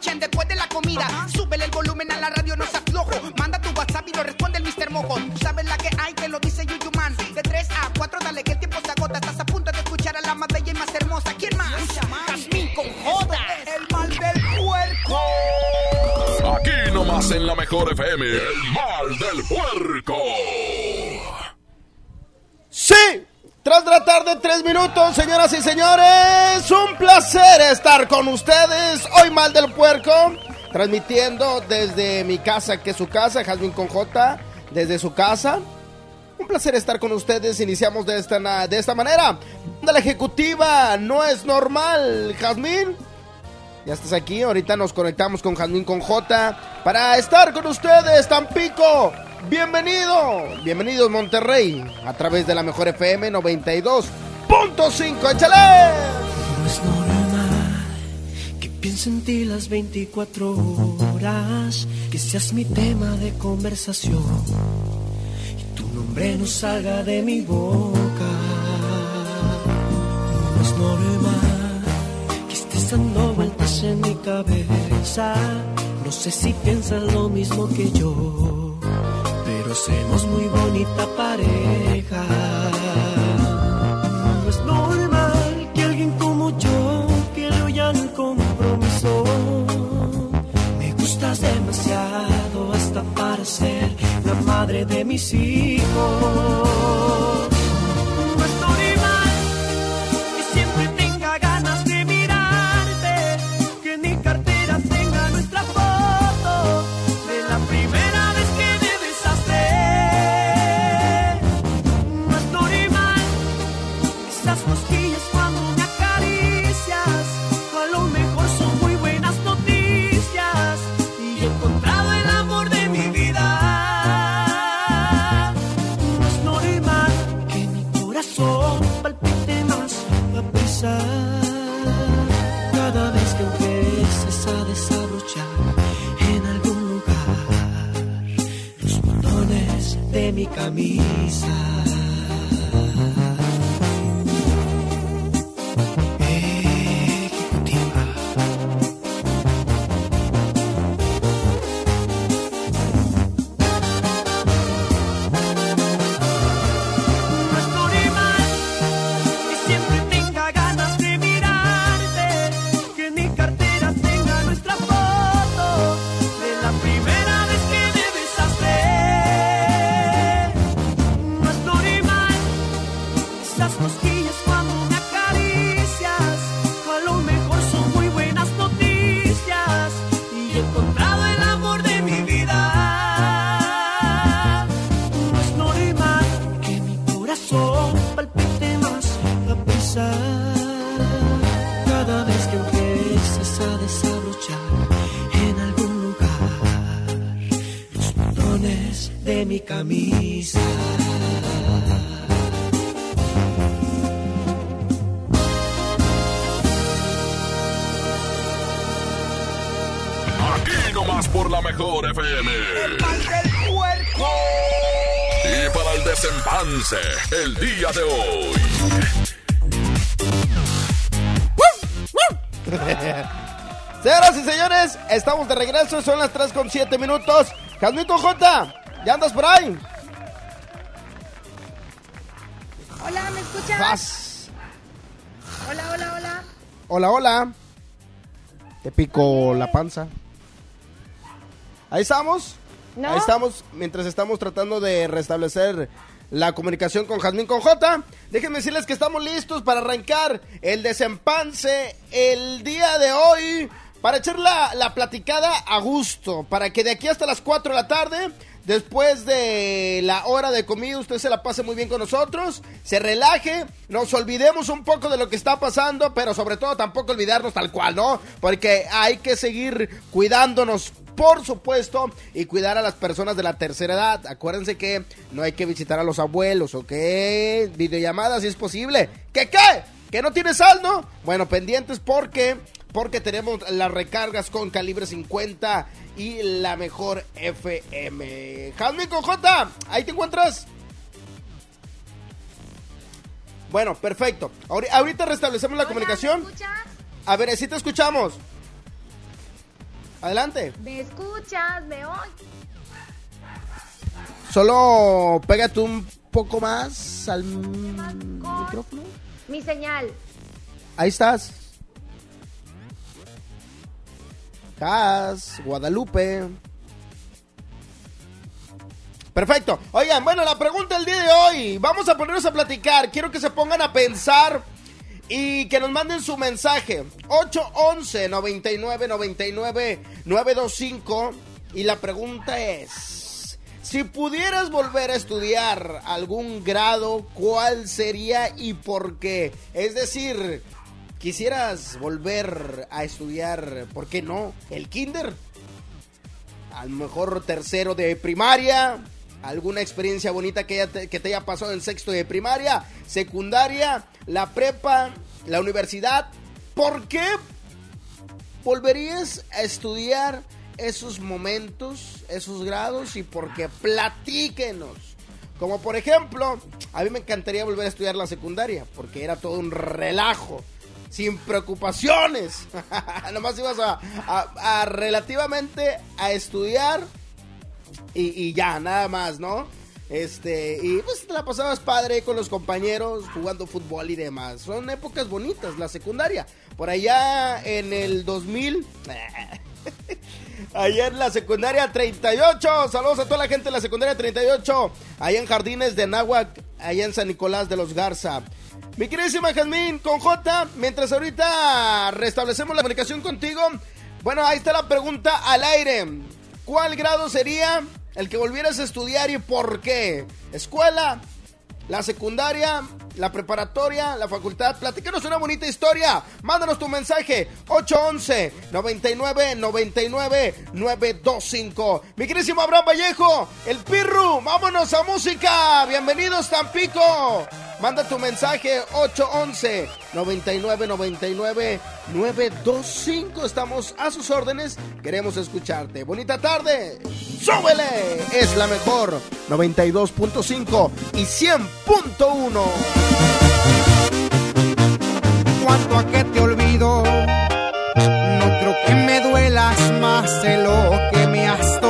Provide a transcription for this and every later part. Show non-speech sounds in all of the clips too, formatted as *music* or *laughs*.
escuchen después de la comida. Súbele el volumen a la radio, no seas flojo. Manda tu WhatsApp y lo responde el Mr. Mojo. Tú sabes la que hay, que lo dice Yuyu Man. De 3 a 4, dale que el tiempo se agota. Estás a punto de escuchar a la más bella y más hermosa. ¿Quién más? Jazmín con J. El mal del puerco. Aquí nomás en la mejor FM. El mal del puerco. Sí, tras la tarde, tres minutos, señoras y señores. Un placer estar con ustedes. Hoy mal del puerco. Transmitiendo desde mi casa, que es su casa, Jasmine con J, desde su casa. Un placer estar con ustedes. Iniciamos de esta, de esta manera. La ejecutiva no es normal, Jazmín. Ya estás aquí, ahorita nos conectamos con Jazmín con J para estar con ustedes, Tampico. Bienvenido, bienvenidos Monterrey, a través de la mejor FM 92.5. ¡Échale! No es normal que piense en ti las 24 horas, que seas mi tema de conversación y tu nombre no salga de mi boca. No es normal que estés dando vueltas en mi cabeza. No sé si piensas lo mismo que yo, somos muy bonita pareja. No es normal que alguien como yo le oyan el compromiso. Me gustas demasiado hasta para ser la madre de mis hijos. FM. El mal del puerco. Y para el desempance, el día de hoy. *laughs* Señoras y señores, estamos de regreso, son las 3 con 7 minutos. Con J, ¿ya andas por ahí? Hola, ¿me escuchas? Vas. Hola, hola, hola. Hola, hola. Te pico la panza. Ahí estamos. ¿No? Ahí estamos, mientras estamos tratando de restablecer la comunicación con Jazmín con J. Déjenme decirles que estamos listos para arrancar el desempance el día de hoy. Para echar la, la platicada a gusto. Para que de aquí hasta las 4 de la tarde Después de la hora de comida, usted se la pase muy bien con nosotros, se relaje, nos olvidemos un poco de lo que está pasando, pero sobre todo tampoco olvidarnos tal cual, ¿no? Porque hay que seguir cuidándonos por supuesto, y cuidar a las personas de la tercera edad. Acuérdense que no hay que visitar a los abuelos, ¿ok? Videollamadas si es posible. ¿Qué qué? ¿Que no tiene saldo? Bueno, pendientes porque porque tenemos las recargas con calibre 50 y la mejor FM. Jasmine con J, ahí te encuentras. Bueno, perfecto. Ahorita restablecemos la comunicación. ¿Me escuchas? A ver, si te escuchamos. Adelante. ¿Me escuchas? ¿Me oyes? Solo pégate un poco más al micrófono. Mi señal. Ahí estás. Cas, Guadalupe. Perfecto. Oigan, bueno, la pregunta del día de hoy. Vamos a ponernos a platicar. Quiero que se pongan a pensar y que nos manden su mensaje. 811 99 99 925. Y la pregunta es: si pudieras volver a estudiar algún grado, ¿cuál sería y por qué? Es decir, quisieras volver a estudiar, ¿por qué no? El kinder. A lo mejor tercero de primaria. Alguna experiencia bonita que, te, haya pasado en sexto de primaria, secundaria, la prepa, la universidad. ¿Por qué volverías a estudiar esos momentos, esos grados? Y por qué platíquenos. Como por ejemplo, a mí me encantaría volver a estudiar la secundaria, porque era todo un relajo sin preocupaciones. *laughs* Nomás ibas a, a, a, relativamente a estudiar y, ya, nada más, ¿no? Este, y pues te la pasabas padre con los compañeros jugando fútbol y demás. Son épocas bonitas, la secundaria. Por allá en el 2000. *laughs* Allá en la secundaria 38. Saludos a toda la gente de la secundaria 38. Allá en Jardines de Nahuac. Allá en San Nicolás de los Garza. Mi queridísima Jazmín con J, mientras ahorita restablecemos la comunicación contigo, bueno, ahí está la pregunta al aire. ¿Cuál grado sería el que volvieras a estudiar y por qué? ¿Escuela? ¿La secundaria? ¿La preparatoria? ¿La facultad? Platícanos una bonita historia. Mándanos tu mensaje. 811 99 99 925. Mi queridísimo Abraham Vallejo, el Pirru. Vámonos a música. Bienvenidos, Tampico. Manda tu mensaje 811 99 99 925. Estamos a sus órdenes. Queremos escucharte. Bonita tarde. ¡Súbele! Es la mejor 92.5 y 100.1. Cuanto a que te olvido, no creo que me duelas más de lo que me has dolido.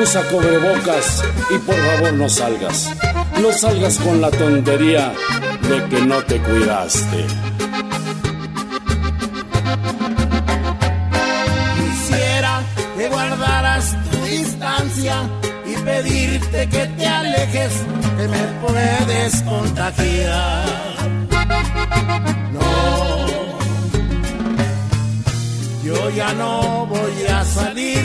usa cobrebocas y por favor no salgas. No salgas con la tontería de que no te cuidaste. Quisiera que guardaras tu distancia y pedirte que te alejes, que me puedes contagiar. No, yo ya no voy a salir,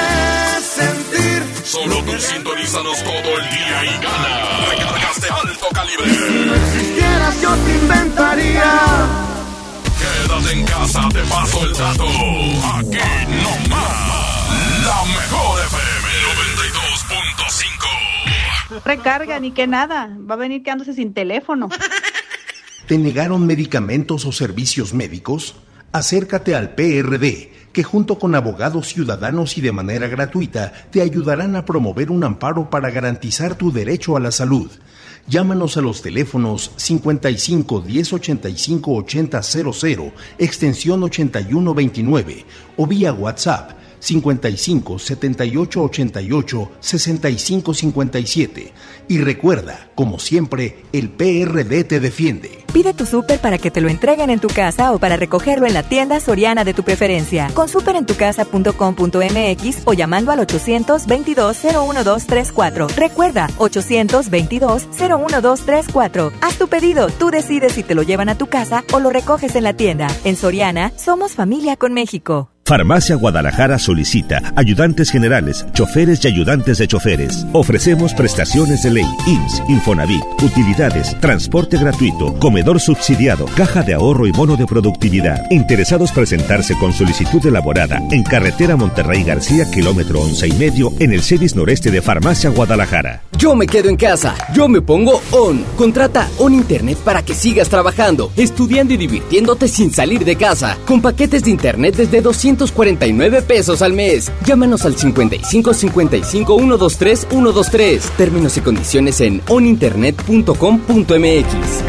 Solo tú sintonízanos todo el día y gana. Recargas de alto calibre. Si quieras yo te inventaría. Quédate en casa, te paso el dato. Aquí nomás. La mejor FM 92.5. Recarga, ni que nada. Va a venir quedándose sin teléfono. ¿Te negaron medicamentos o servicios médicos? Acércate al PRD, que junto con abogados ciudadanos y de manera gratuita te ayudarán a promover un amparo para garantizar tu derecho a la salud. Llámanos a los teléfonos 55 10 85 80 00, extensión 81 29 o vía WhatsApp 55 78 88 65 57. Y recuerda, como siempre, el PRD te defiende. Pide tu súper para que te lo entreguen en tu casa o para recogerlo en la tienda soriana de tu preferencia. Con superentucasa.com.mx o llamando al 822-01234. Recuerda, 822-01234. Haz tu pedido, tú decides si te lo llevan a tu casa o lo recoges en la tienda. En Soriana, somos familia con México. Farmacia Guadalajara solicita ayudantes generales, choferes y ayudantes de choferes. Ofrecemos prestaciones de ley, IMSS, Infonavit, utilidades, transporte gratuito, comedor subsidiado, caja de ahorro y bono de productividad. Interesados presentarse con solicitud elaborada en carretera Monterrey García, kilómetro once y medio, en el CEDIS noreste de Farmacia Guadalajara. Yo me quedo en casa, yo me pongo ON. Contrata ON Internet para que sigas trabajando, estudiando y divirtiéndote sin salir de casa, con paquetes de Internet desde 200 249 pesos al mes. Llámanos al 55 55 123 123. Términos y condiciones en oninternet.com.mx.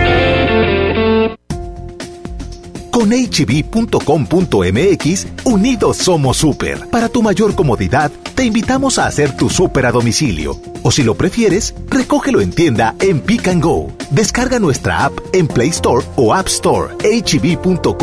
Con hb.com.mx, unidos somos super. Para tu mayor comodidad, te invitamos a hacer tu super a domicilio. O si lo prefieres, recógelo en tienda en Pick and Go. Descarga nuestra app en Play Store o App Store. hb.com.mx.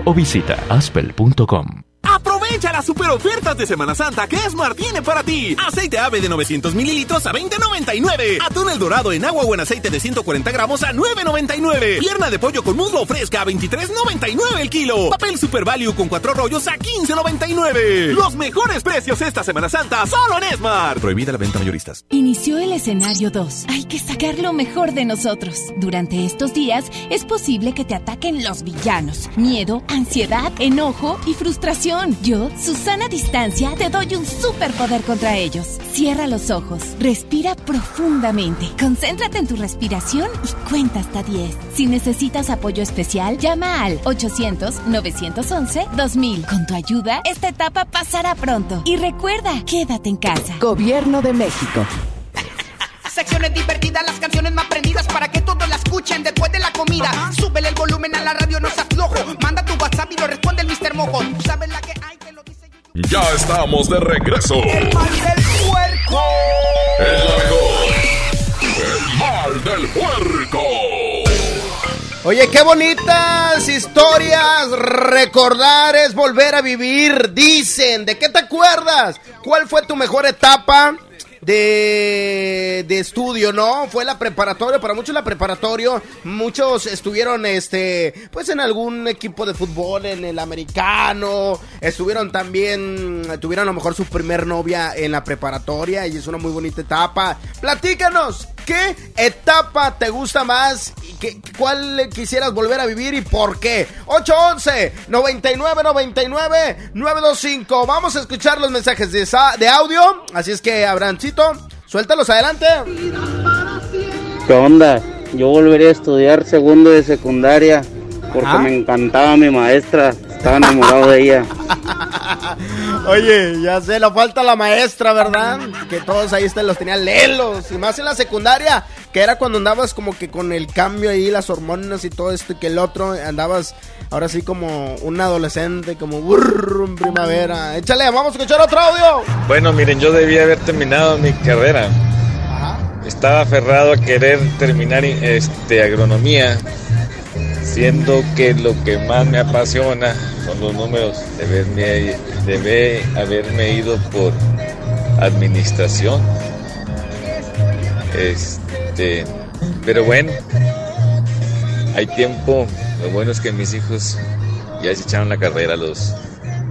o visita aspel.com. Aprovecha las super ofertas de Semana Santa que Esmar tiene para ti. Aceite ave de 900 mililitros a 20.99. Atún el dorado en agua o en aceite de 140 gramos a 9.99. Pierna de pollo con muslo fresca a 23.99 el kilo. Papel Super Value con cuatro rollos a 15.99. Los mejores precios esta Semana Santa solo en Esmar. Prohibida la venta mayoristas. Inició el escenario 2. Hay que sacar lo mejor de nosotros. Durante estos días es posible que te ataquen los villanos. Miedo, ansiedad, enojo y frustración. Yo, Susana Distancia, te doy un superpoder contra ellos. Cierra los ojos, respira profundamente, concéntrate en tu respiración y cuenta hasta 10. Si necesitas apoyo especial, llama al 800-911-2000. Con tu ayuda, esta etapa pasará pronto. Y recuerda, quédate en casa. Gobierno de México. Secciones divertidas, las canciones más prendidas para que todos la escuchen después de la comida. Súbele el volumen a la radio, no seas flojo. Manda tu WhatsApp y lo responde el Mr. Mojo. Tú sabes la que hay, te lo dice Ya estamos de regreso. El mal del puerco. El mejor. El mal del puerco. Oye, qué bonitas historias. Recordar es volver a vivir. Dicen, ¿de qué te acuerdas? ¿Cuál fue tu mejor etapa? De, de estudio, ¿no? Fue la preparatoria, para muchos la preparatoria, muchos estuvieron, este, pues en algún equipo de fútbol, en el americano, estuvieron también, tuvieron a lo mejor su primer novia en la preparatoria y es una muy bonita etapa. Platícanos, ¿qué etapa te gusta más? y qué- ¿Cuál quisieras volver a vivir y por qué? 811 99 99 925. Vamos a escuchar los mensajes de, de audio. Así es que, Abrancito, suéltalos adelante. ¿Qué onda? Yo volvería a estudiar segundo de secundaria porque me encantaba mi maestra, estaba enamorado de ella. *laughs* Oye, ya sé, la falta la maestra, ¿verdad? Que todos ahí este, los tenían lelos. Y más en la secundaria, que era cuando andabas como que con el cambio ahí, las hormonas y todo esto, y que el otro andabas ahora sí como un adolescente, como burro en primavera. Échale, vamos a escuchar otro audio. Bueno, miren, yo debía haber terminado mi carrera. Estaba aferrado a querer terminar este agronomía, siendo que lo que más me apasiona son los números. Debe haberme ido por administración. Este, pero bueno, hay tiempo. Lo bueno es que mis hijos ya se echaron la carrera los.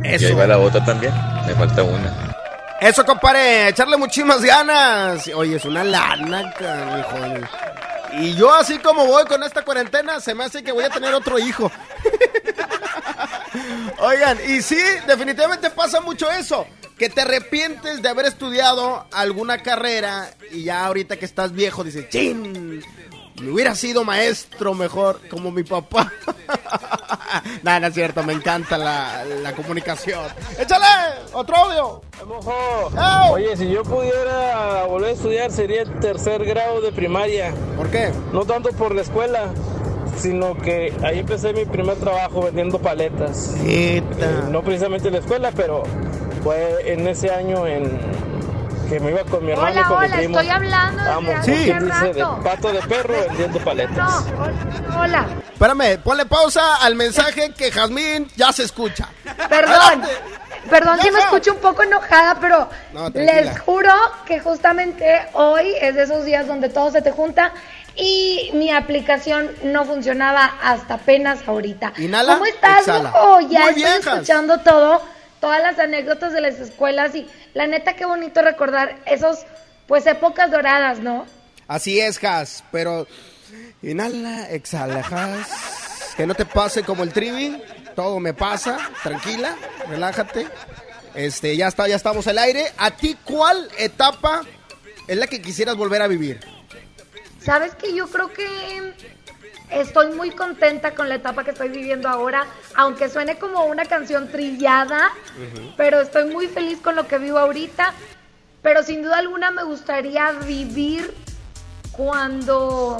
Y Eso. ahí va la otra también. Me falta una. Eso, compadre, echarle muchísimas ganas. Oye, es una lana, canijo. Y yo así como voy con esta cuarentena, se me hace que voy a tener otro hijo. Oigan, y sí, definitivamente pasa mucho eso, que te arrepientes de haber estudiado alguna carrera y ya ahorita que estás viejo dices, ¡chin! Me hubiera sido maestro mejor, como mi papá. *laughs* Nada, no es cierto, me encanta la, la comunicación. ¡Échale! ¡Otro audio! Oye, si yo pudiera volver a estudiar sería el tercer grado de primaria. ¿Por qué? No tanto por la escuela, sino que ahí empecé mi primer trabajo vendiendo paletas. Eh, no precisamente en la escuela, pero fue en ese año en que me iba con mi hermano Hola, y con mi primo. estoy hablando desde Vamos, hace ¿quién dice de pato de perro vendiendo paletas? No, hola, hola. Espérame, ponle pausa al mensaje que Jazmín ya se escucha. Perdón, perdón si me escucho un poco enojada, pero No, les juro que justamente hoy es de esos días donde todo se te junta y mi aplicación no funcionaba hasta apenas ahorita. Inhala, ¿Cómo estás, exhala. Ya Muy estoy bien, escuchando todo, todas las anécdotas de las escuelas y la neta qué bonito recordar esos, pues, épocas doradas, ¿no? Así es, Has, pero inhala, exhala, Has. Que no te pase como el trivi, todo me pasa, tranquila, relájate. Este, ya está, ya estamos al aire. ¿A ti cuál etapa es la que quisieras volver a vivir? Sabes que yo creo que estoy muy contenta con la etapa que estoy viviendo ahora, aunque suene como una canción trillada, pero estoy muy feliz con lo que vivo ahorita. Pero sin duda alguna me gustaría vivir cuando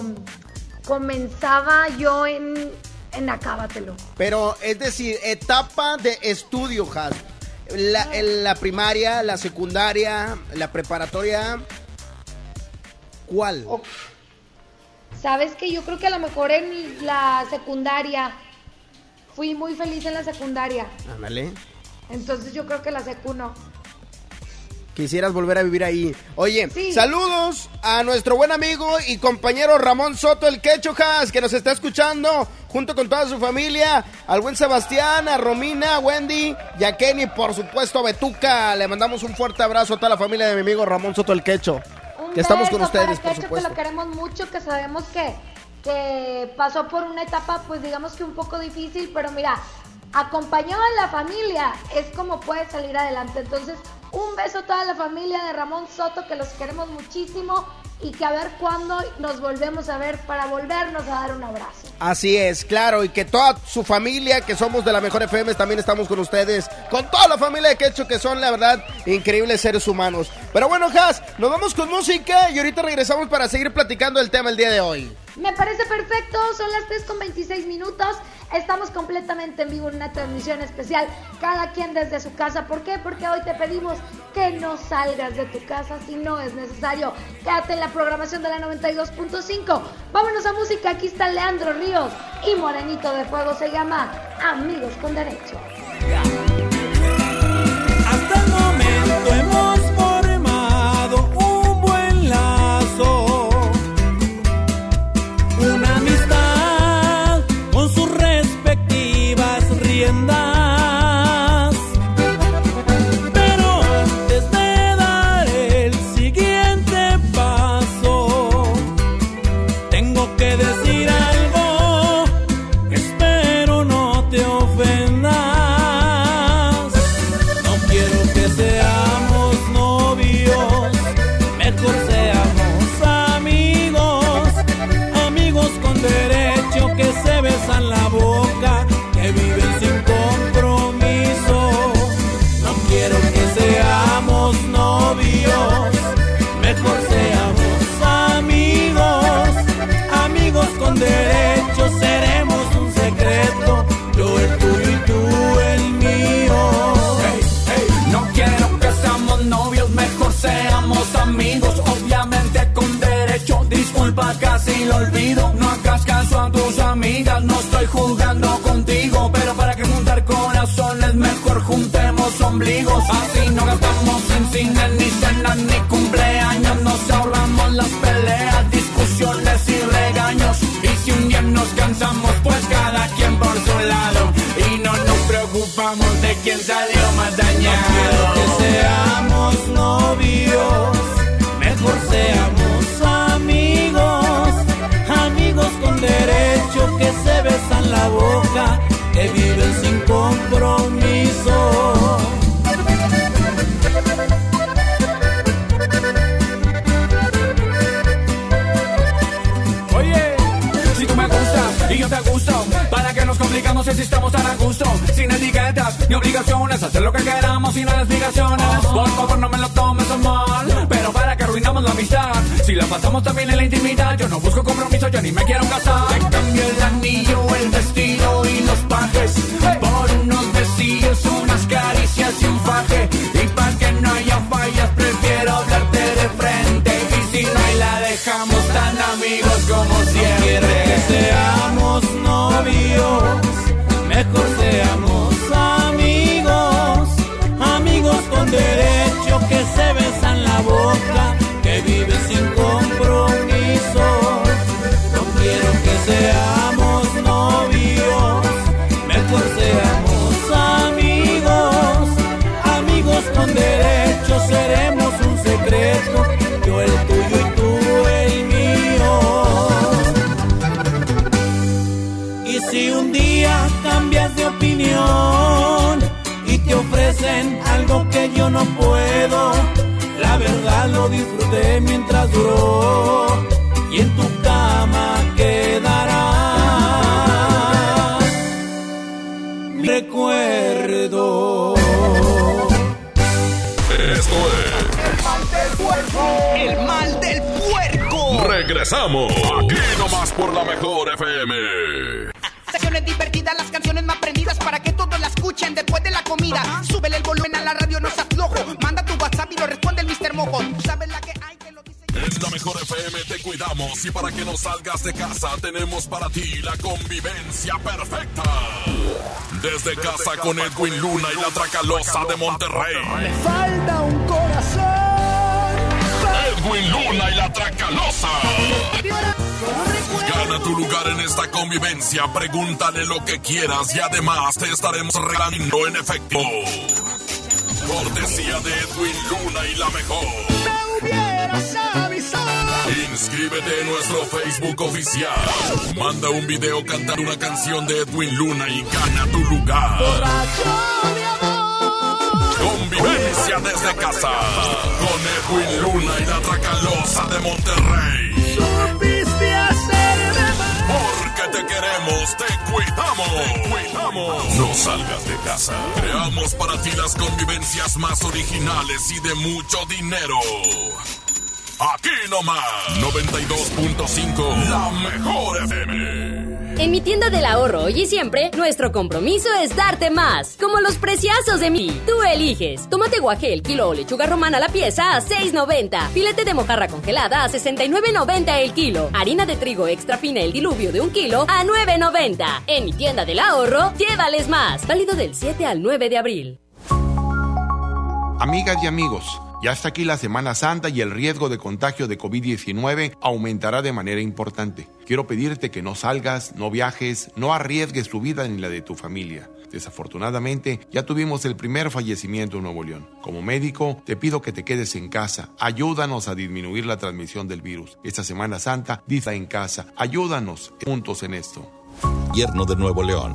comenzaba yo en, en Acábatelo. Pero es decir, etapa de estudio, Has. La, primaria, la secundaria, la preparatoria. ¿Cuál? Sabes que yo creo que a lo mejor en la secundaria fui muy feliz en la secundaria. Ándale. Entonces yo creo que la secu no. Quisieras volver a vivir ahí. Oye, saludos a nuestro buen amigo y compañero Ramón Soto, el Quechojas, que nos está escuchando junto con toda su familia. Al buen Sebastián, a Romina, a Wendy y a Kenny, por supuesto a Betuca. Le mandamos un fuerte abrazo a toda la familia de mi amigo Ramón Soto, el Quecho. Que estamos con ustedes, para por supuesto. Que lo queremos mucho, que sabemos que, que pasó por una etapa, pues digamos que un poco difícil, pero mira, acompañado a la familia es como puede salir adelante. Entonces, un beso a toda la familia de Ramón Soto, que los queremos muchísimo y que a ver cuándo nos volvemos a ver para volvernos a dar un abrazo. Así es, claro, y que toda su familia, que somos de la Mejor FM, también estamos con ustedes, con toda la familia de Quecho, que son, la verdad, increíbles seres humanos. Pero bueno, Has, nos vamos con música y ahorita regresamos para seguir platicando el tema el día de hoy. Me parece perfecto, son las 3 con 26 minutos. Estamos completamente en vivo en una transmisión especial, cada quien desde su casa. ¿Por qué? Porque hoy te pedimos que no salgas de tu casa si no es necesario. Quédate en la programación de la 92.5. Vámonos a música, aquí está Leandro Ríos y Morenito de Fuego se llama Amigos con Derecho. Hasta el momento hemos formado un buen lazo, una 简单。No hagas caso a tus amigas, no estoy jugando contigo. Pero para que juntar corazones, mejor juntemos ombligos. Así no gastamos en cine, ni cenas, ni cumpleaños. Nos ahorramos las peleas, discusiones y regaños. Y si un día nos cansamos, pues cada quien por su lado. Y no nos preocupamos de quién salió más dañado. Si estamos tan a gusto? Sin etiquetas ni obligaciones, hacer lo que queramos sin explicaciones. Por favor, no me lo tomes a mal, pero para que arruinamos la amistad. Si la pasamos también en la intimidad, yo no busco compromiso, yo ni me quiero casar. Te cambio el anillo, el vestido y los pajes por unos besillos, unas caricias y un faje. Y yo no puedo, la verdad lo disfruté mientras duró y en tu cama quedará mi recuerdo. Esto El mal del puerco. es. Regresamos. Aquí nomás por la mejor FM. Secciones divertidas, las canciones más prendidas para todos la escuchen después de la comida. Súbele el volumen a la radio, no se aflojo. Manda tu WhatsApp y lo responde el Mr. Mojo. Tú sabes la que hay. En la mejor FM te cuidamos y para que no salgas de casa tenemos para ti la convivencia perfecta. Desde casa con Edwin Luna y la Tracalosa de Monterrey. falta un corazón. Edwin Luna y la Tracalosa. Gana tu lugar en esta convivencia, pregúntale lo que quieras y además te estaremos regalando en efecto. Cortesía de Edwin Luna y la mejor. hubieras avisado. Inscríbete en nuestro Facebook oficial. Manda un video cantando una canción de Edwin Luna y gana tu lugar. Convivencia desde casa. Con Edwin Luna y la Tracalosa de Monterrey. Supiste hacerme Porque te queremos, te cuidamos. Te cuidamos. No salgas de casa. Creamos para ti las convivencias más originales y de mucho dinero. Aquí nomás, 92.5, la mejor FM. En mi tienda del ahorro hoy y siempre, nuestro compromiso es darte más. Como los preciazos de mí. Tú eliges. Tomate guaje el kilo o lechuga romana la pieza a 6.90. Filete de mojarra congelada a 69.90 el kilo. Harina de trigo extra fina el diluvio de un kilo a 9.90. En mi tienda del ahorro, llévales más. Válido del 7 al 9 de abril. Amigas y amigos, ya está aquí la Semana Santa y el riesgo de contagio de COVID-19 aumentará de manera importante. Quiero pedirte que no salgas, no viajes, no arriesgues tu vida ni la de tu familia. Desafortunadamente, ya tuvimos el primer fallecimiento en Nuevo León. Como médico, te pido que te quedes en casa. Ayúdanos a disminuir la transmisión del virus. Esta Semana Santa, disa en casa. Ayúdanos juntos en esto. Gobierno de Nuevo León.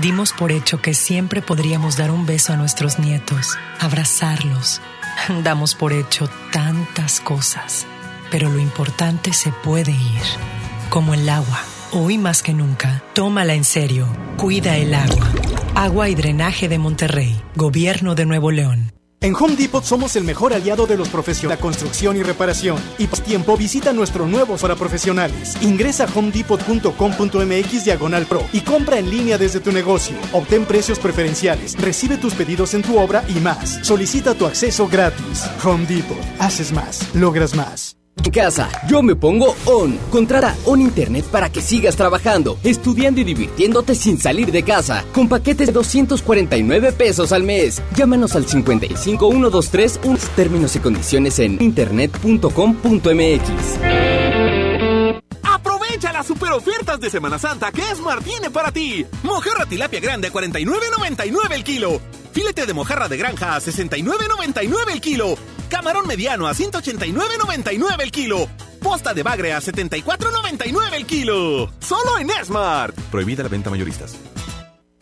Dimos por hecho que siempre podríamos dar un beso a nuestros nietos, abrazarlos. Damos por hecho tantas cosas, pero lo importante se puede ir, como el agua. Hoy más que nunca, tómala en serio. Cuida el agua. Agua y drenaje de Monterrey, Gobierno de Nuevo León. En Home Depot somos el mejor aliado de los profesionales de construcción y reparación. Y por tiempo visita nuestro nuevo para profesionales. Ingresa a homedepot.com.mx diagonal pro y compra en línea desde tu negocio. Obtén precios preferenciales, recibe tus pedidos en tu obra y más. Solicita tu acceso gratis. Home Depot. Haces más, logras más. En casa, yo me pongo On. Contrata On Internet para que sigas trabajando, estudiando y divirtiéndote sin salir de casa. Con paquetes de 249 pesos al mes. Llámanos al 55123 Términos y condiciones en internet.com.mx. Aprovecha las super ofertas de Semana Santa que Esmar tiene para ti. Mojarra tilapia grande a 49.99 el kilo. Filete de mojarra de granja a 69.99 el kilo. Camarón mediano a 189.99 el kilo. Posta de bagre a 74.99 el kilo. Solo en Smart. Prohibida la venta mayoristas.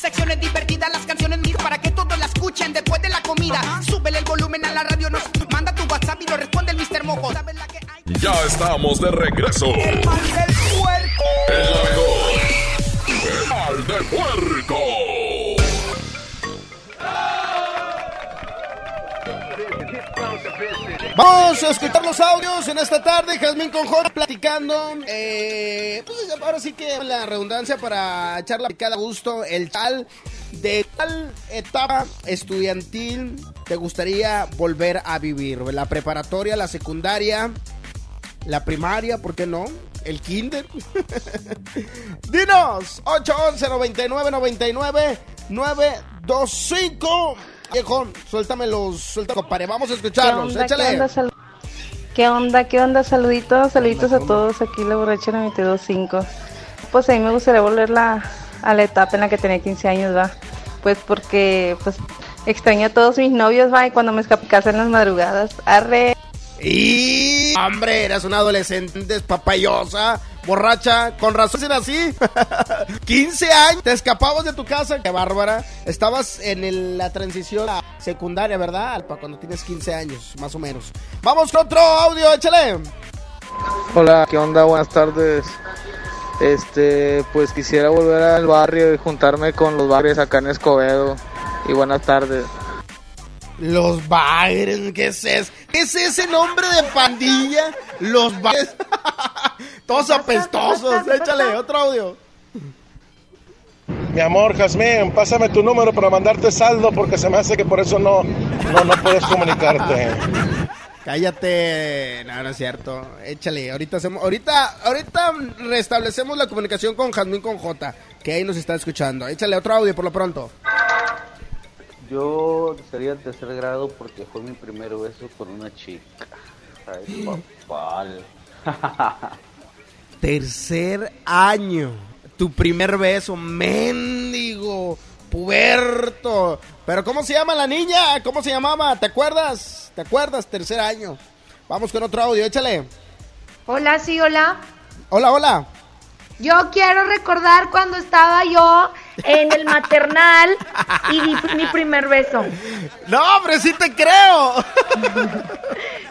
Secciones divertidas, las canciones mil para que todos la escuchen después de la comida. Súbele el volumen a la radio, nos manda tu WhatsApp y lo responde el Mr. Mojo. Ya estamos de regreso. El mal del puerco. El mejor. Vamos a escuchar los audios en esta tarde. Jazmín con J platicando. Eh, pues ahora sí que la redundancia para echarla cada gusto. El tal de tal etapa estudiantil te gustaría volver a vivir. La preparatoria, la secundaria, la primaria, ¿por qué no? El kinder. *laughs* Dinos 811 99 99 925 Viejón, suéltame los, suéltame, compadre, vamos a escucharlos, ¿Qué onda, échale. ¿Qué onda, sal- ¿Qué onda? ¿Qué onda? Saluditos, saluditos a todos aquí, la borracha 925. Pues a mí me gustaría volver la- a la etapa en la que tenía 15 años, va. Pues porque, pues, extraño a todos mis novios, va, y cuando me casa en las madrugadas. Arre. Y hombre, eras una adolescente despapayosa, borracha, con razón era así. *laughs* 15 años, te escapabas de tu casa, qué bárbara. Estabas en el- la transición secundaria, ¿verdad? Para cuando tienes 15 años, más o menos. Vamos con otro audio, échale. Hola, ¿qué onda? Buenas tardes. Este, pues quisiera volver al barrio y juntarme con los barrios acá en Escobedo. Y buenas tardes. Los Bagres, ¿qué es eso? ¿Qué es ese nombre de pandilla? Los Bagres. Todos apestosos. Échale, otro audio. Mi amor, Jazmín, pásame tu número para mandarte saldo porque se me hace que por eso no, no, no puedes comunicarte. Cállate, no, no es cierto. Échale, ahorita hacemos, ahorita, ahorita restablecemos la comunicación con Jazmín con J, que ahí nos está escuchando. Échale otro audio por lo pronto. Yo sería el tercer grado porque fue mi primer beso con una chica. Ay, *laughs* papal. *laughs* Tercer año. Tu primer beso, mendigo, puberto. Pero ¿cómo se llama la niña? ¿Cómo se llamaba? ¿Te acuerdas? ¿Te acuerdas? Tercer año. Vamos con otro audio, échale. Hola, sí, hola. Hola, hola. Yo quiero recordar cuando estaba yo en el maternal y di *laughs* mi primer beso. No, hombre, sí te creo.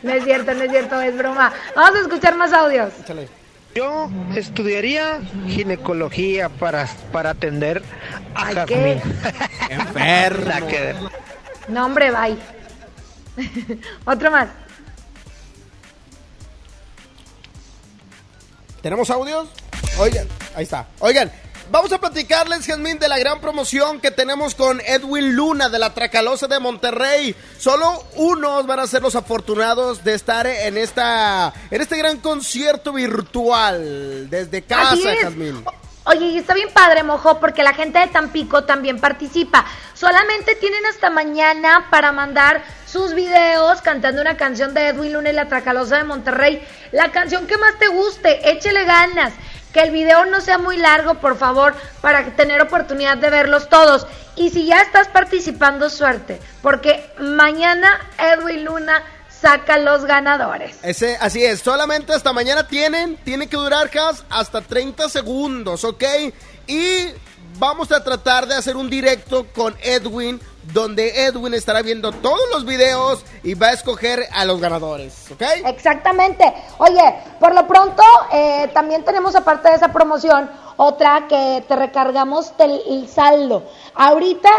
No es cierto, no es cierto, es broma. Vamos a escuchar más audios. Yo estudiaría ginecología para, para atender a Ay, Jazmín. *laughs* Enfermo. La que- No, hombre, bye. *laughs* Otro más. ¿Tenemos audios? Oigan, ahí está. Oigan, vamos a platicarles, Jazmín, de la gran promoción que tenemos con Edwin Luna de la Tracalosa de Monterrey. Solo unos van a ser los afortunados de estar en esta en este gran concierto virtual desde casa. Jazmín. Oye, y está bien padre, mojo, porque la gente de Tampico también participa. Solamente tienen hasta mañana para mandar sus videos cantando una canción de Edwin Luna y la Tracalosa de Monterrey. La canción que más te guste, échele ganas. Que el video no sea muy largo, por favor, para tener oportunidad de verlos todos. Y si ya estás participando, suerte, porque mañana Edwin Luna saca los ganadores. Ese, así es, solamente hasta mañana tienen, tiene que durar hasta 30 segundos, ¿ok? Y vamos a tratar de hacer un directo con Edwin, donde Edwin estará viendo todos los videos y va a escoger a los ganadores, ¿ok? Exactamente. Oye, por lo pronto, eh, también tenemos aparte de esa promoción, otra que te recargamos el, saldo. Ahorita,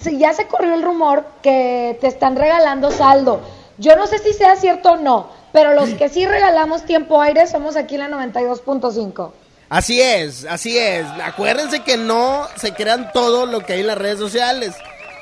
si ya se corrió el rumor que te están regalando saldo. Yo no sé si sea cierto o no, pero los que sí regalamos tiempo aire somos aquí en la 92.5. Así es, así es. Acuérdense que no se crean todo lo que hay en las redes sociales.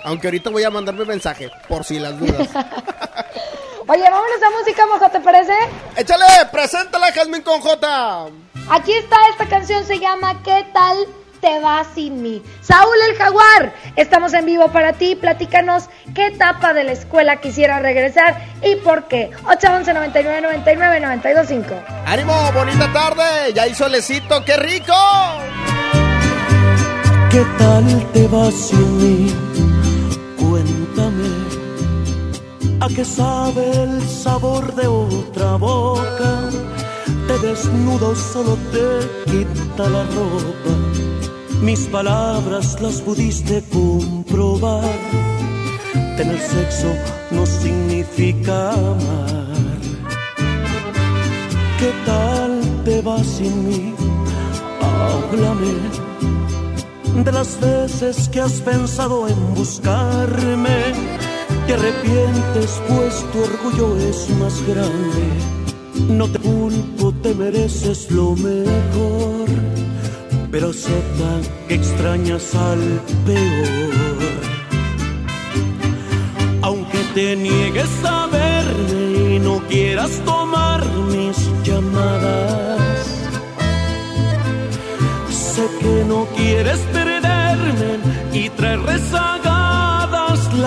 Aunque ahorita voy a mandarme mensaje, por si las dudas. *laughs* Oye, vámonos a música, mojo, ¿te parece? Échale, preséntala, Jasmine con J. Aquí está, esta canción se llama ¿Qué tal te va sin mí? Saúl el Jaguar, estamos en vivo para ti, platícanos qué etapa de la escuela quisiera regresar y por qué. 811 99 99 925. ¡Ánimo! ¡Bonita tarde! ¡Ya hay solecito! ¡Qué rico! ¿Qué tal te va sin mí? ¿A qué sabe el sabor de otra boca? Te desnudo, solo te quita la ropa. Mis palabras las pudiste comprobar. Tener sexo no significa amar. ¿Qué tal te va sin mí? Háblame de las veces que has pensado en buscarme. Te arrepientes pues tu orgullo es más grande. No te culpo, te mereces lo mejor. Pero sepa que extrañas al peor. Aunque te niegues a verme y no quieras tomar mis llamadas. Sé que no quieres perderme y traer rezagadas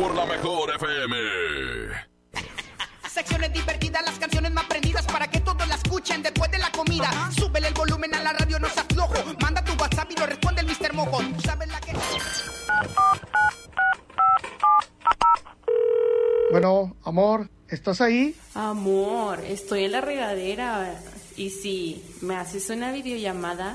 por la mejor FM. Secciones divertidas, las canciones más prendidas para que todos la escuchen después de la comida. Súbele el volumen a la radio, no seas flojo. Manda tu WhatsApp y lo responde el Mr. Mojo. Tú sabes la que. Bueno, amor, ¿estás ahí? Amor, estoy en la regadera. Y si me haces una videollamada.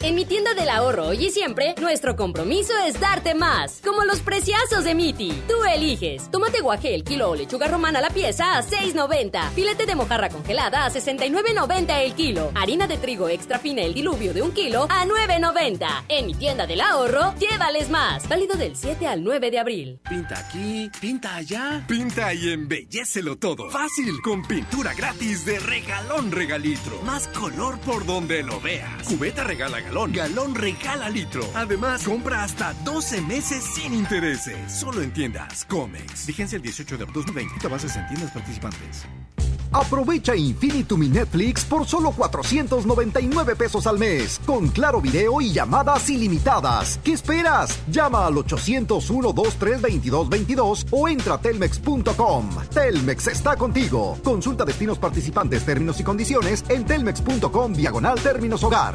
En mi tienda del ahorro hoy y siempre, nuestro compromiso es darte más. Como los preciazos de Miti. Tú eliges. Tomate guajé el kilo o lechuga romana la pieza a 6.90. Filete de mojarra congelada a 69.90 el kilo. Harina de trigo extra fina el diluvio de un kilo a 9.90. En mi tienda del ahorro, llévales más. Válido del 7 al 9 de abril. Pinta aquí, pinta allá. Pinta y embellecelo todo. Fácil, con pintura gratis de regalón regalitro. Más color por donde lo veas. Cubeta regala galón, regala litro. Además, compra hasta 12 meses sin intereses. Solo en tiendas Comex. Vigencia el 18 de 2020. Bases en tiendas participantes. Aprovecha Infinitum y Netflix por solo 499 pesos al mes, con claro video y llamadas ilimitadas. ¿Qué esperas? Llama al 801-232222 o entra a telmex.com. Telmex está contigo. Consulta destinos participantes, términos y condiciones en telmex.com diagonal términos hogar.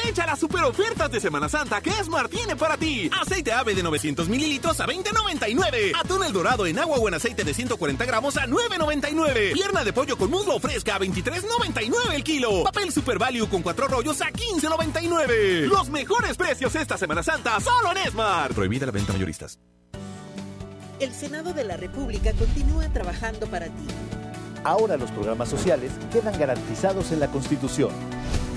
Aprovecha las super ofertas de Semana Santa que Smart tiene para ti. Aceite ave de 900 mililitros a 20.99. Atún el dorado en agua o en aceite de 140 gramos a 9.99. Pierna de pollo con muslo fresca a 23.99 el kilo. Papel Super Value con cuatro rollos a 15.99. Los mejores precios esta Semana Santa solo en Smart. Prohibida la venta mayoristas. El Senado de la República continúa trabajando para ti. Ahora los programas sociales quedan garantizados en la Constitución.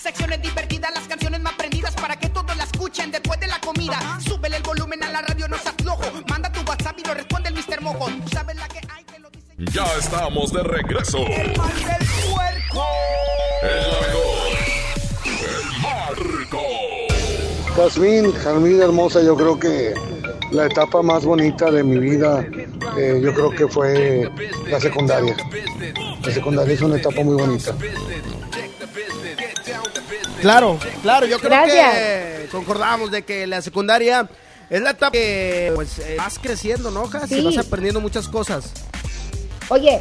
Secciones divertidas, las canciones más prendidas para que todos la escuchen después de la comida. Súbele el volumen a la radio, no seas flojo. Manda tu WhatsApp y lo responde el Mr. Mojo. Sabes la que hay, te lo dice. Ya estamos de regreso. El mal del puerco. El mejor. El marco. Jazmín, Jazmín hermosa, yo creo que la etapa más bonita de mi vida, eh, yo creo que fue la secundaria. La secundaria es una etapa muy bonita. Claro, claro, yo creo Gracias. que concordamos de que la secundaria es la etapa que pues eh, vas creciendo, ¿no, Jas? Sí. Y vas aprendiendo muchas cosas. Oye,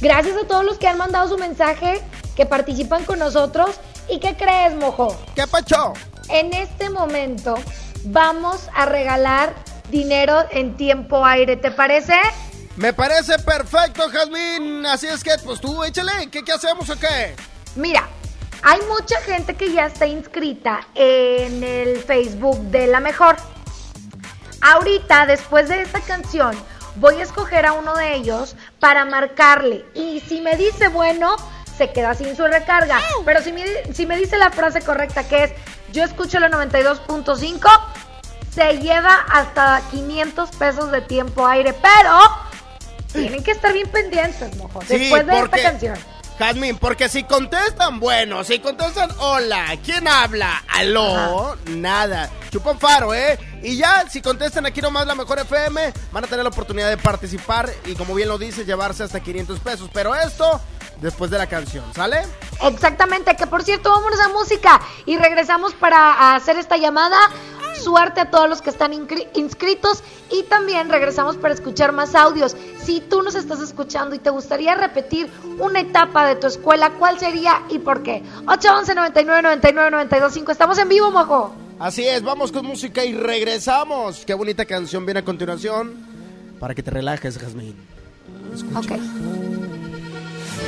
gracias a todos los que han mandado su mensaje, que participan con nosotros. ¿Y qué crees, mojo? ¿Qué pacho? En este momento vamos a regalar dinero en tiempo aire, ¿te parece? Me parece perfecto, Jazmín. Así es que, pues tú échale. ¿Qué, qué hacemos o qué? Mira, hay mucha gente que ya está inscrita en el Facebook de la mejor. Ahorita, después de esta canción, voy a escoger a uno de ellos para marcarle. Y si me dice bueno, se queda sin su recarga. Pero si me, si me dice la frase correcta que es yo escucho la 92.5, se lleva hasta 500 pesos de tiempo aire, pero tienen que estar bien pendientes, mojo, Sí, después de porque- esta canción. Jazmín, porque si contestan, bueno, si contestan, hola, ¿quién habla? ¿Aló? Nada. Chupan faro, ¿eh? Y ya, si contestan aquí nomás la mejor FM, van a tener la oportunidad de participar y, como bien lo dice, llevarse hasta 500 pesos. Pero esto, después de la canción, ¿sale? Exactamente, que por cierto, vámonos a música y regresamos para hacer esta llamada. Suerte a todos los que están inscritos y también regresamos para escuchar más audios. Si tú nos estás escuchando y te gustaría repetir una etapa de tu escuela, ¿cuál sería y por qué? 811 99 99 92 5. Estamos en vivo, mojo. Así es, vamos con música y regresamos. Qué bonita canción viene a continuación para que te relajes, Jazmín. Ok.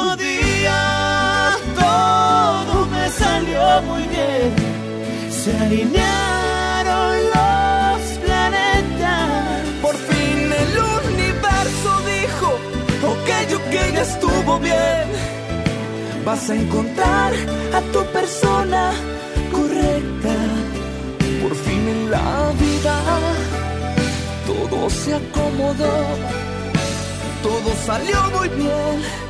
Bendito día todo me salió muy bien. Se alinearon los planetas. Por fin el universo dijo, ok, ok, ya estuvo bien. Vas a encontrar a tu persona correcta. Por fin en la vida todo se acomodó, todo salió muy bien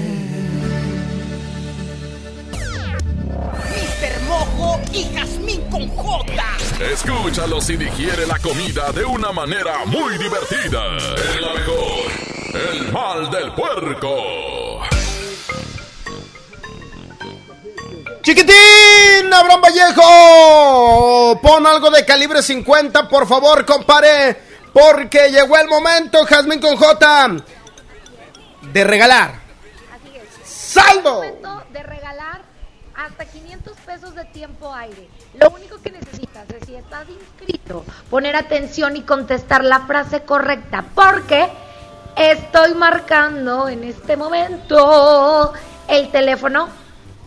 Y Jazmín con J. Escúchalos y digiere la comida de una manera muy divertida. Es la mejor. El mal del puerco. Chiquitín, Abraham Vallejo, pon algo de calibre 50, por favor, compare, porque llegó el momento, Jazmín con J, de regalar. ¡Saldo! momento de regalar hasta 500 pesos de tiempo aire. Lo único que necesitas es, si estás inscrito, poner atención y contestar la frase correcta, porque estoy marcando en este momento el teléfono.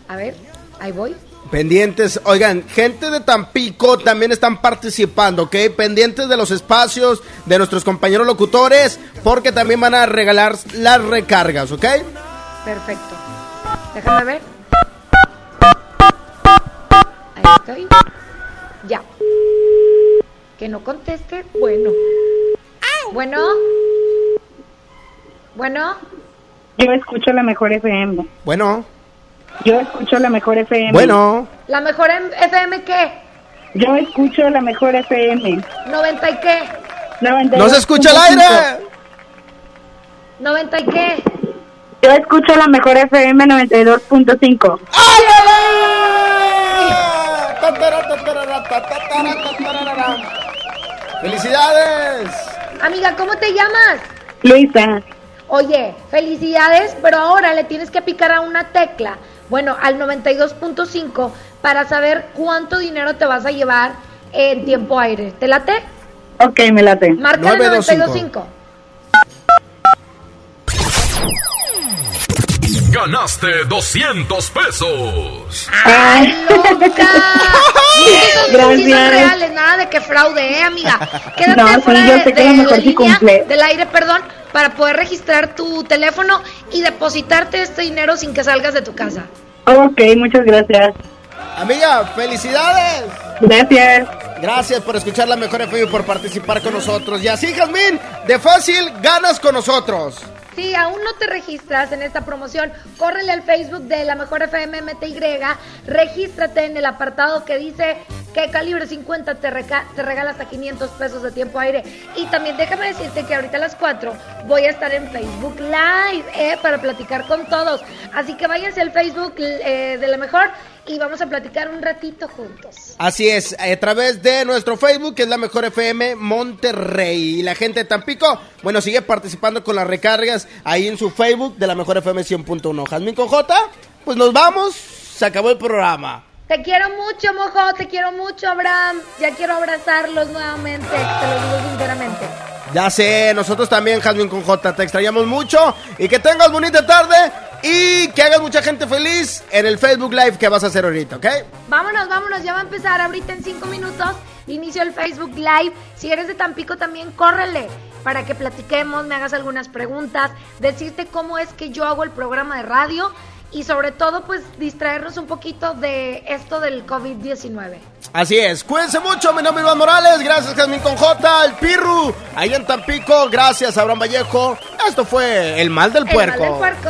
A ver, ahí voy. Pendientes, oigan, gente de Tampico también están participando, ¿ok? Pendientes de los espacios de nuestros compañeros locutores, porque también van a regalar las recargas, ¿ok? Perfecto. Déjame ver. Estoy. Ya. Que no conteste. Bueno. Bueno. Bueno. Yo escucho la mejor FM. Bueno, Yo escucho la mejor FM. bueno. ¿La mejor em- FM qué? Yo escucho la mejor FM. ¿90 y qué? ¡No se escucha el aire! ¿90 y qué? Yo escucho la mejor FM 92.5. ¡Felicidades! Amiga, ¿cómo te llamas? Luisa. Oye, felicidades, pero ahora le tienes que picar a una tecla, bueno, al 92.5 para saber cuánto dinero te vas a llevar en tiempo aire. ¿Te late? Ok, me late. Marca el 92.5. Ganaste 200 pesos. ¡Ay, loca! Sí, *laughs* sí son Gracias. reales, nada de que fraude, ¿eh, amiga? *laughs* Quédate No, sí, fuera yo de, sé que de lo mejor la sí línea, del aire, perdón, para poder registrar tu teléfono y depositarte este dinero sin que salgas de tu casa. Ok, muchas gracias. Amiga, felicidades. Gracias. Gracias por escuchar la mejor FM y por participar con nosotros. Y así, Jazmín, de fácil ganas con nosotros. Si aún no te registras en esta promoción, córrele al Facebook de la mejor FM MTY, regístrate en el apartado que dice que calibre 50 te, te regala hasta 500 pesos de tiempo aire. Y también déjame decirte que ahorita a las 4 voy a estar en Facebook Live eh, para platicar con todos. Así que váyanse al Facebook eh, de la mejor y vamos a platicar un ratito juntos. Así es, a través de nuestro Facebook, que es la mejor FM Monterrey. Y la gente de Tampico, bueno, sigue participando con las recargas ahí en su Facebook de la mejor FM 100.1. Jazmín con J, pues nos vamos, se acabó el programa. Te quiero mucho, mojo, te quiero mucho, Abraham. Ya quiero abrazarlos nuevamente, te lo digo sinceramente. Ya sé, nosotros también, Jazmín con J, te extrañamos mucho y que tengas bonita tarde y que hagas mucha gente feliz en el Facebook Live que vas a hacer ahorita, ¿ok? Vámonos, vámonos, ya va a empezar ahorita en cinco minutos. Inicio el Facebook Live. Si eres de Tampico también, córrele para que platiquemos, me hagas algunas preguntas, decirte cómo es que yo hago el programa de radio y sobre todo pues distraernos un poquito de esto del COVID-19. Así es, cuídense mucho, mi nombre es Iván Morales, gracias Jazmín con J, el Pirru, ahí en Tampico, gracias Abraham Vallejo, esto fue El Mal del El mal Puerco. del puerco.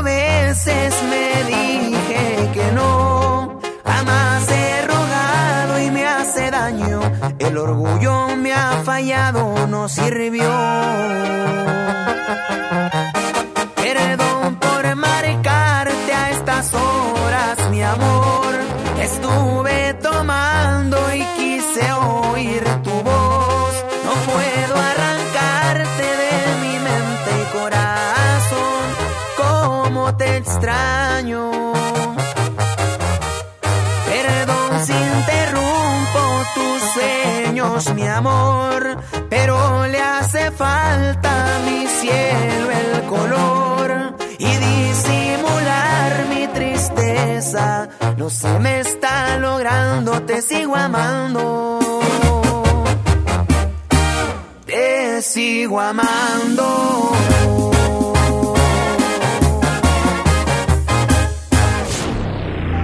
28 veces me dije que no. Jamás he rogado y me hace daño. El orgullo me ha fallado, no sirvió. Perdón si interrumpo tus sueños, mi amor. Pero le hace falta a mi cielo el color y disimular mi tristeza. No se me está logrando, te sigo amando. Te sigo amando.